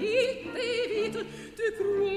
il te vite, cruel.